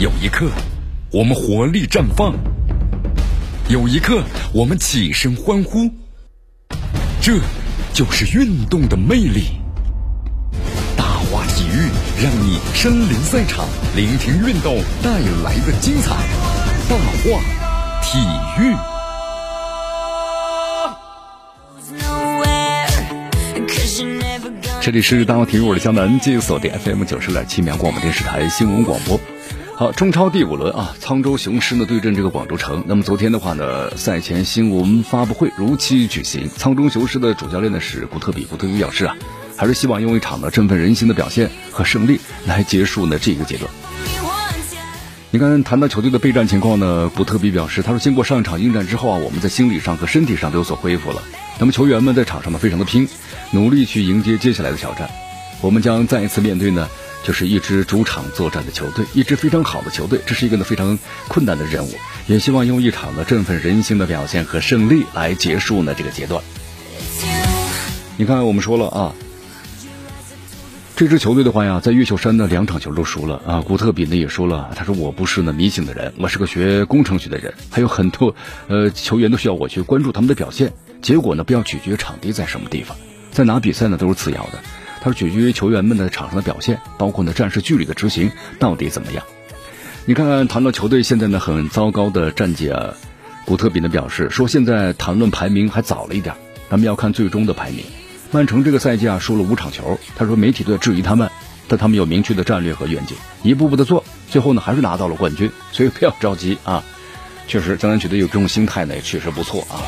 有一刻，我们活力绽放；有一刻，我们起身欢呼。这就是运动的魅力。大话体育让你身临赛场，聆听运动带来的精彩。大话体育。这里是大话体育，我是江南，继续锁定 FM 九十点七绵阳广播电视台新闻广播。好，中超第五轮啊，沧州雄狮呢对阵这个广州城。那么昨天的话呢，赛前新闻发布会如期举行。沧州雄狮的主教练呢是古特比，古特比表示啊，还是希望用一场呢振奋人心的表现和胜利来结束呢这个阶段。你看，谈到球队的备战情况呢，古特比表示，他说经过上一场应战之后啊，我们在心理上和身体上都有所恢复了。那么球员们在场上呢非常的拼，努力去迎接接下来的挑战。我们将再一次面对呢。就是一支主场作战的球队，一支非常好的球队，这是一个呢非常困难的任务，也希望用一场呢振奋人心的表现和胜利来结束呢这个阶段。你看，我们说了啊，这支球队的话呀，在越秀山呢两场球都输了啊。古特比呢也说了，他说我不是呢迷信的人，我是个学工程学的人，还有很多呃球员都需要我去关注他们的表现，结果呢不要取决场地在什么地方，在哪比赛呢都是次要的。他说：“取决于球员们的场上的表现，包括呢战术纪律的执行到底怎么样。你看看谈到球队现在呢很糟糕的战绩啊，古特比呢表示说现在谈论排名还早了一点，咱们要看最终的排名。曼城这个赛季啊输了五场球，他说媒体都在质疑他们，但他们有明确的战略和愿景，一步步的做，最后呢还是拿到了冠军，所以不要着急啊。确实，江南觉得有这种心态呢也确实不错啊。”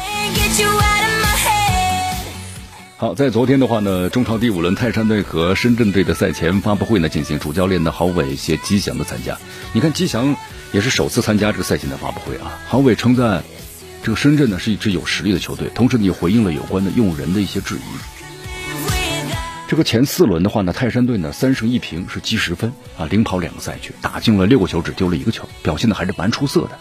好，在昨天的话呢，中超第五轮泰山队和深圳队的赛前发布会呢进行，主教练的郝伟携吉祥的参加。你看吉祥也是首次参加这个赛前的发布会啊。郝伟称赞这个深圳呢是一支有实力的球队，同时也回应了有关的用人的一些质疑。这个前四轮的话呢，泰山队呢三胜一平是积十分啊，领跑两个赛区，打进了六个球，只丢了一个球，表现的还是蛮出色的。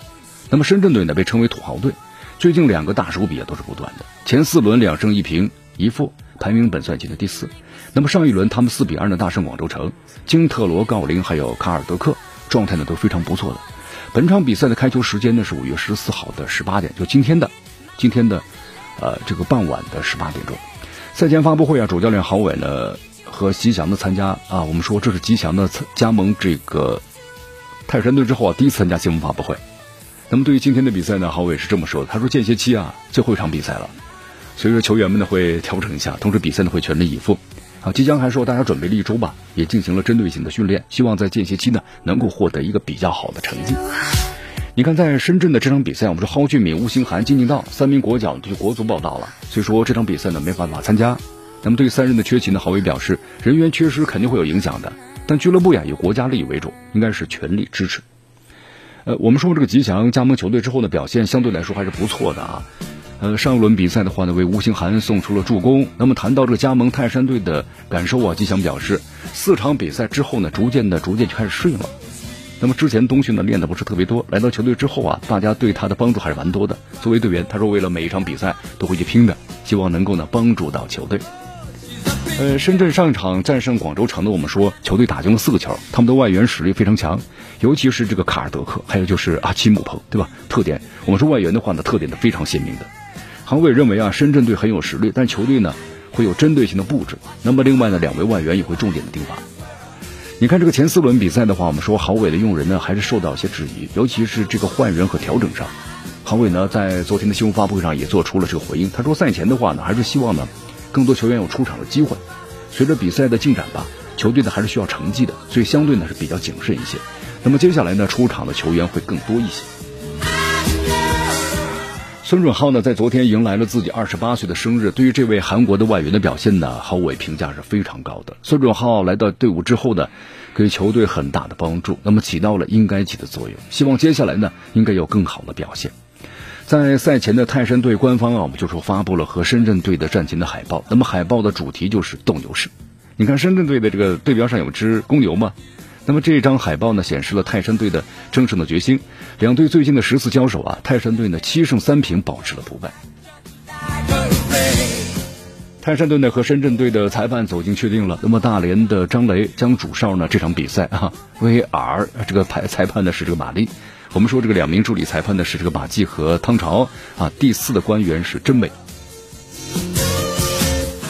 那么深圳队呢被称为土豪队，最近两个大手笔啊都是不断的，前四轮两胜一平。一负排名本赛季的第四，那么上一轮他们四比二的大胜广州城，金特罗、郜林还有卡尔德克状态呢都非常不错的。本场比赛的开球时间呢是五月十四号的十八点，就今天的今天的呃这个傍晚的十八点钟。赛前发布会啊，主教练郝伟呢和吉祥的参加啊，我们说这是吉祥的参加盟这个泰山队之后啊第一次参加新闻发布会。那么对于今天的比赛呢，郝伟是这么说的，他说间歇期啊最后一场比赛了。所以说球员们呢会调整一下，同时比赛呢会全力以赴。好，即将还说大家准备了一周吧，也进行了针对性的训练，希望在间歇期呢能够获得一个比较好的成绩。你看，在深圳的这场比赛，我们说蒿俊闵、吴兴涵、金敬道三名国脚就国足报道了，所以说这场比赛呢没办法参加。那么对于三人的缺勤呢，郝伟表示，人员缺失肯定会有影响的，但俱乐部呀以国家利益为主，应该是全力支持。呃，我们说这个吉祥加盟球队之后呢，表现相对来说还是不错的啊。呃，上一轮比赛的话呢，为吴兴涵送出了助攻。那么谈到这个加盟泰山队的感受啊，吉祥表示，四场比赛之后呢，逐渐的、逐渐就开始适应了。那么之前冬训呢练的不是特别多，来到球队之后啊，大家对他的帮助还是蛮多的。作为队员，他说为了每一场比赛都会去拼的，希望能够呢帮助到球队。呃，深圳上一场战胜广州城的，我们说球队打进了四个球，他们的外援实力非常强，尤其是这个卡尔德克，还有就是阿奇姆彭，对吧？特点，我们说外援的话呢，特点的非常鲜明的。韩伟认为啊，深圳队很有实力，但球队呢会有针对性的布置。那么另外呢，两位外援也会重点的盯防。你看这个前四轮比赛的话，我们说郝伟的用人呢还是受到一些质疑，尤其是这个换人和调整上。郝伟呢在昨天的新闻发布会上也做出了这个回应，他说赛前的话呢还是希望呢更多球员有出场的机会。随着比赛的进展吧，球队呢还是需要成绩的，所以相对呢是比较谨慎一些。那么接下来呢出场的球员会更多一些。孙准浩呢，在昨天迎来了自己二十八岁的生日。对于这位韩国的外援的表现呢，郝伟评价是非常高的。孙准浩来到队伍之后呢，给球队很大的帮助，那么起到了应该起的作用。希望接下来呢，应该有更好的表现。在赛前的泰山队官方啊，我们就说发布了和深圳队的战前的海报。那么海报的主题就是斗牛士。你看深圳队的这个队标上有只公牛吗？那么这张海报呢，显示了泰山队的争胜的决心。两队最近的十次交手啊，泰山队呢七胜三平，保持了不败。泰山队呢和深圳队的裁判走进确定了。那么大连的张雷将主哨呢这场比赛啊，VR 这个裁裁判呢是这个马丽。我们说这个两名助理裁判呢是这个马季和汤潮啊，第四的官员是真伟。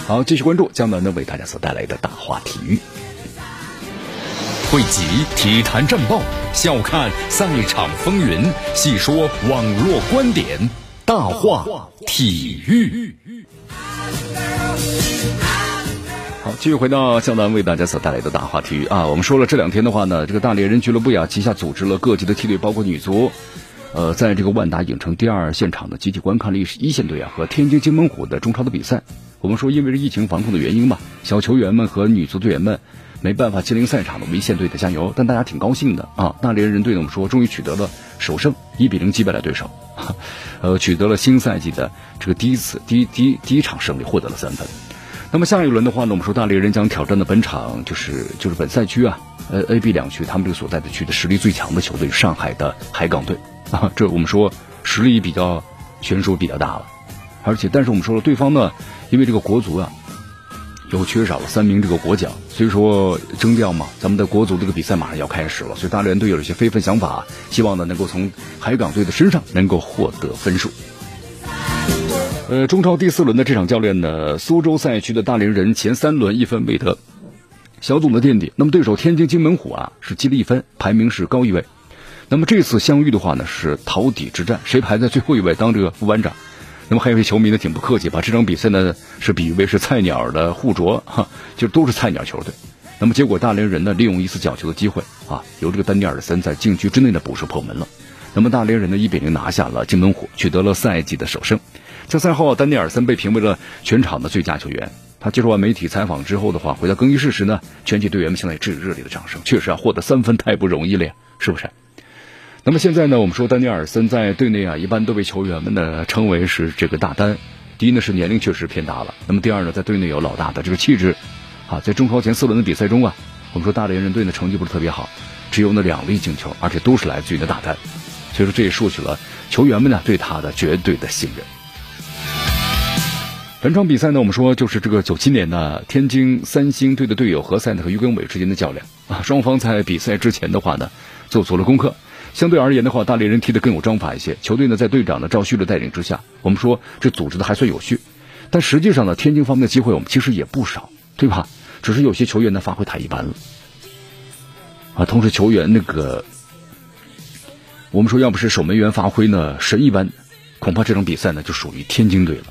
好，继续关注江南呢为大家所带来的大话体育，汇集体坛战报，笑看赛场风云，细说网络观点，大话体育。好，继续回到江南为大家所带来的大话体育啊。我们说了这两天的话呢，这个大连人俱乐部呀旗下组织了各级的梯队，包括女足，呃，在这个万达影城第二现场呢集体观看了一线队啊和天津津门虎的中超的比赛。我们说，因为是疫情防控的原因嘛，小球员们和女足队员们没办法亲临赛场的，我们一线队的加油。但大家挺高兴的啊，大连人队呢，我们说终于取得了首胜，一比零击败了对手，呃，取得了新赛季的这个第一次第一第一第一场胜利，获得了三分。那么下一轮的话呢，我们说大连人将挑战的本场就是就是本赛区啊，呃 A、B 两区他们这个所在的区的实力最强的球队上海的海港队 啊，这我们说实力比较悬殊比较大了，而且但是我们说了对方呢，因为这个国足啊，又缺少了三名这个国脚，所以说征调嘛，咱们的国足这个比赛马上要开始了，所以大连队有一些非分想法，希望呢能够从海港队的身上能够获得分数。呃，中超第四轮的这场教练呢，苏州赛区的大连人前三轮一分未得，小组的垫底。那么对手天津津门虎啊是积了一分，排名是高一位。那么这次相遇的话呢是逃底之战，谁排在最后一位当这个副班长？那么还有一位球迷呢挺不客气，把这场比赛呢是比喻为是菜鸟的互啄，哈，就都是菜鸟球队。那么结果大连人呢利用一次角球的机会啊，由这个丹尼尔森在禁区之内的补射破门了。那么大连人呢一比零拿下了金门虎，取得了赛季的首胜。在赛后，丹尼尔森被评为了全场的最佳球员。他接受完媒体采访之后的话，回到更衣室时呢，全体队员们向他致以热烈的掌声。确实啊，获得三分太不容易了呀，是不是？那么现在呢，我们说丹尼尔森在队内啊，一般都被球员们呢称为是这个大丹。第一呢是年龄确实偏大了，那么第二呢，在队内有老大的这个气质。啊，在中超前四轮的比赛中啊，我们说大连人队的成绩不是特别好，只有那两粒进球，而且都是来自于那大丹。所以说这也树起了球员们呢对他的绝对的信任。本场比赛呢，我们说就是这个九七年的天津三星队的队友何塞呢和于根伟之间的较量啊。双方在比赛之前的话呢，做足了功课。相对而言的话，大连人踢得更有章法一些。球队呢在队长的赵旭的带领之下，我们说这组织的还算有序。但实际上呢，天津方面的机会我们其实也不少，对吧？只是有些球员的发挥太一般了啊。同时，球员那个我们说要不是守门员发挥呢神一般，恐怕这场比赛呢就属于天津队了。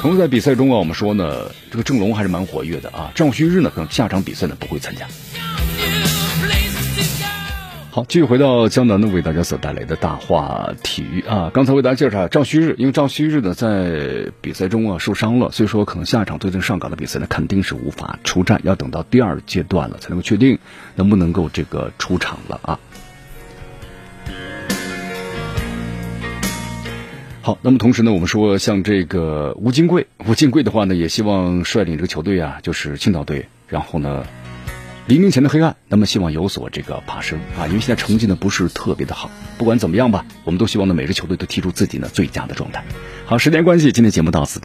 同时在比赛中啊，我们说呢，这个郑龙还是蛮活跃的啊。赵旭日呢，可能下场比赛呢不会参加。好，继续回到江南呢，为大家所带来的大话体育啊。刚才为大家介绍赵旭日，因为赵旭日呢在比赛中啊受伤了，所以说可能下一场对阵上港的比赛呢肯定是无法出战，要等到第二阶段了才能够确定能不能够这个出场了啊。好，那么同时呢，我们说像这个吴金贵，吴金贵的话呢，也希望率领这个球队啊，就是青岛队，然后呢，黎明前的黑暗，那么希望有所这个爬升啊，因为现在成绩呢不是特别的好，不管怎么样吧，我们都希望呢每支球队都踢出自己呢最佳的状态。好，时间关系，今天节目到此。